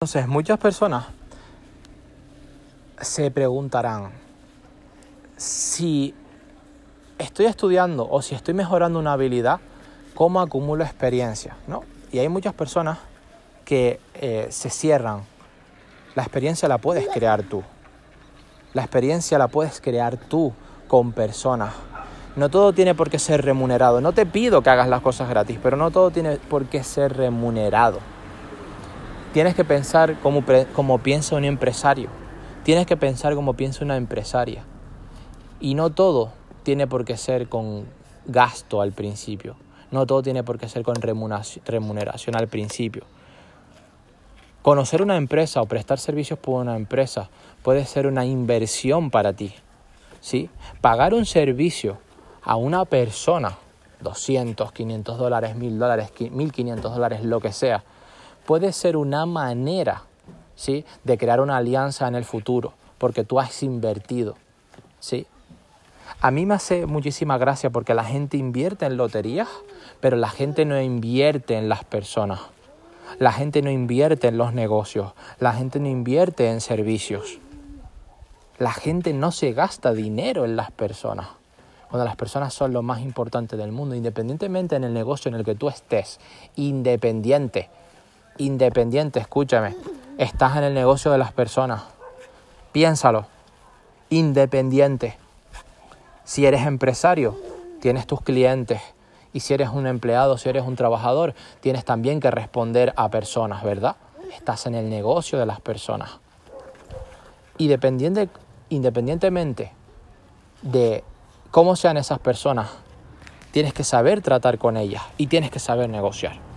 Entonces, muchas personas se preguntarán si estoy estudiando o si estoy mejorando una habilidad, ¿cómo acumulo experiencia? ¿no? Y hay muchas personas que eh, se cierran. La experiencia la puedes crear tú. La experiencia la puedes crear tú con personas. No todo tiene por qué ser remunerado. No te pido que hagas las cosas gratis, pero no todo tiene por qué ser remunerado. Tienes que pensar como, como piensa un empresario. Tienes que pensar como piensa una empresaria. Y no todo tiene por qué ser con gasto al principio. No todo tiene por qué ser con remuneración al principio. Conocer una empresa o prestar servicios por una empresa puede ser una inversión para ti. ¿sí? Pagar un servicio a una persona, 200, 500 dólares, 1000 dólares, 1500 dólares, lo que sea, puede ser una manera ¿sí? de crear una alianza en el futuro, porque tú has invertido. ¿sí? A mí me hace muchísima gracia porque la gente invierte en loterías, pero la gente no invierte en las personas. La gente no invierte en los negocios, la gente no invierte en servicios. La gente no se gasta dinero en las personas. Cuando las personas son lo más importante del mundo, independientemente en el negocio en el que tú estés, independiente, independiente, escúchame, estás en el negocio de las personas. Piénsalo, independiente. Si eres empresario, tienes tus clientes. Y si eres un empleado, si eres un trabajador, tienes también que responder a personas, ¿verdad? Estás en el negocio de las personas. Y independientemente de cómo sean esas personas, tienes que saber tratar con ellas y tienes que saber negociar.